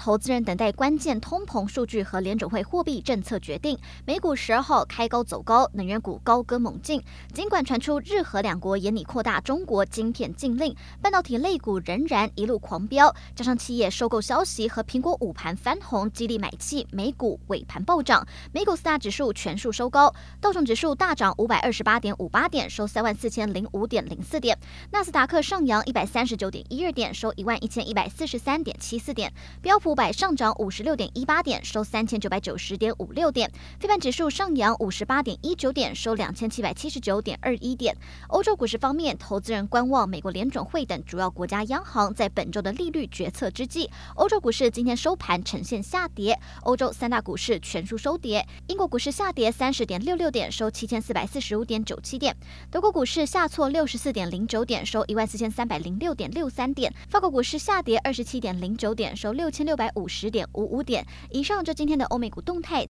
投资人等待关键通膨数据和联准会货币政策决定。美股十二号开高走高，能源股高歌猛进。尽管传出日韩两国严拟扩大中国晶片禁令，半导体类股仍然一路狂飙。加上企业收购消息和苹果午盘翻红，激励买气，美股尾盘暴涨。美股四大指数全数收高，道琼指数大涨五百二十八点五八点，收三万四千零五点零四点；纳斯达克上扬一百三十九点一二点，收一万一千一百四十三点七四点；标普五百上涨五十六点一八点，收三千九百九十点五六点。费半指数上扬五十八点一九点，收两千七百七十九点二一点。欧洲股市方面，投资人观望美国联准会等主要国家央行在本周的利率决策之际，欧洲股市今天收盘呈现下跌。欧洲三大股市全数收跌，英国股市下跌三十点六六点，收七千四百四十五点九七点。德国股市下挫六十四点零九点，收一万四千三百零六点六三点。法国股市下跌二十七点零九点，收六千六百五十。点五五点以上，就今天的欧美股动态。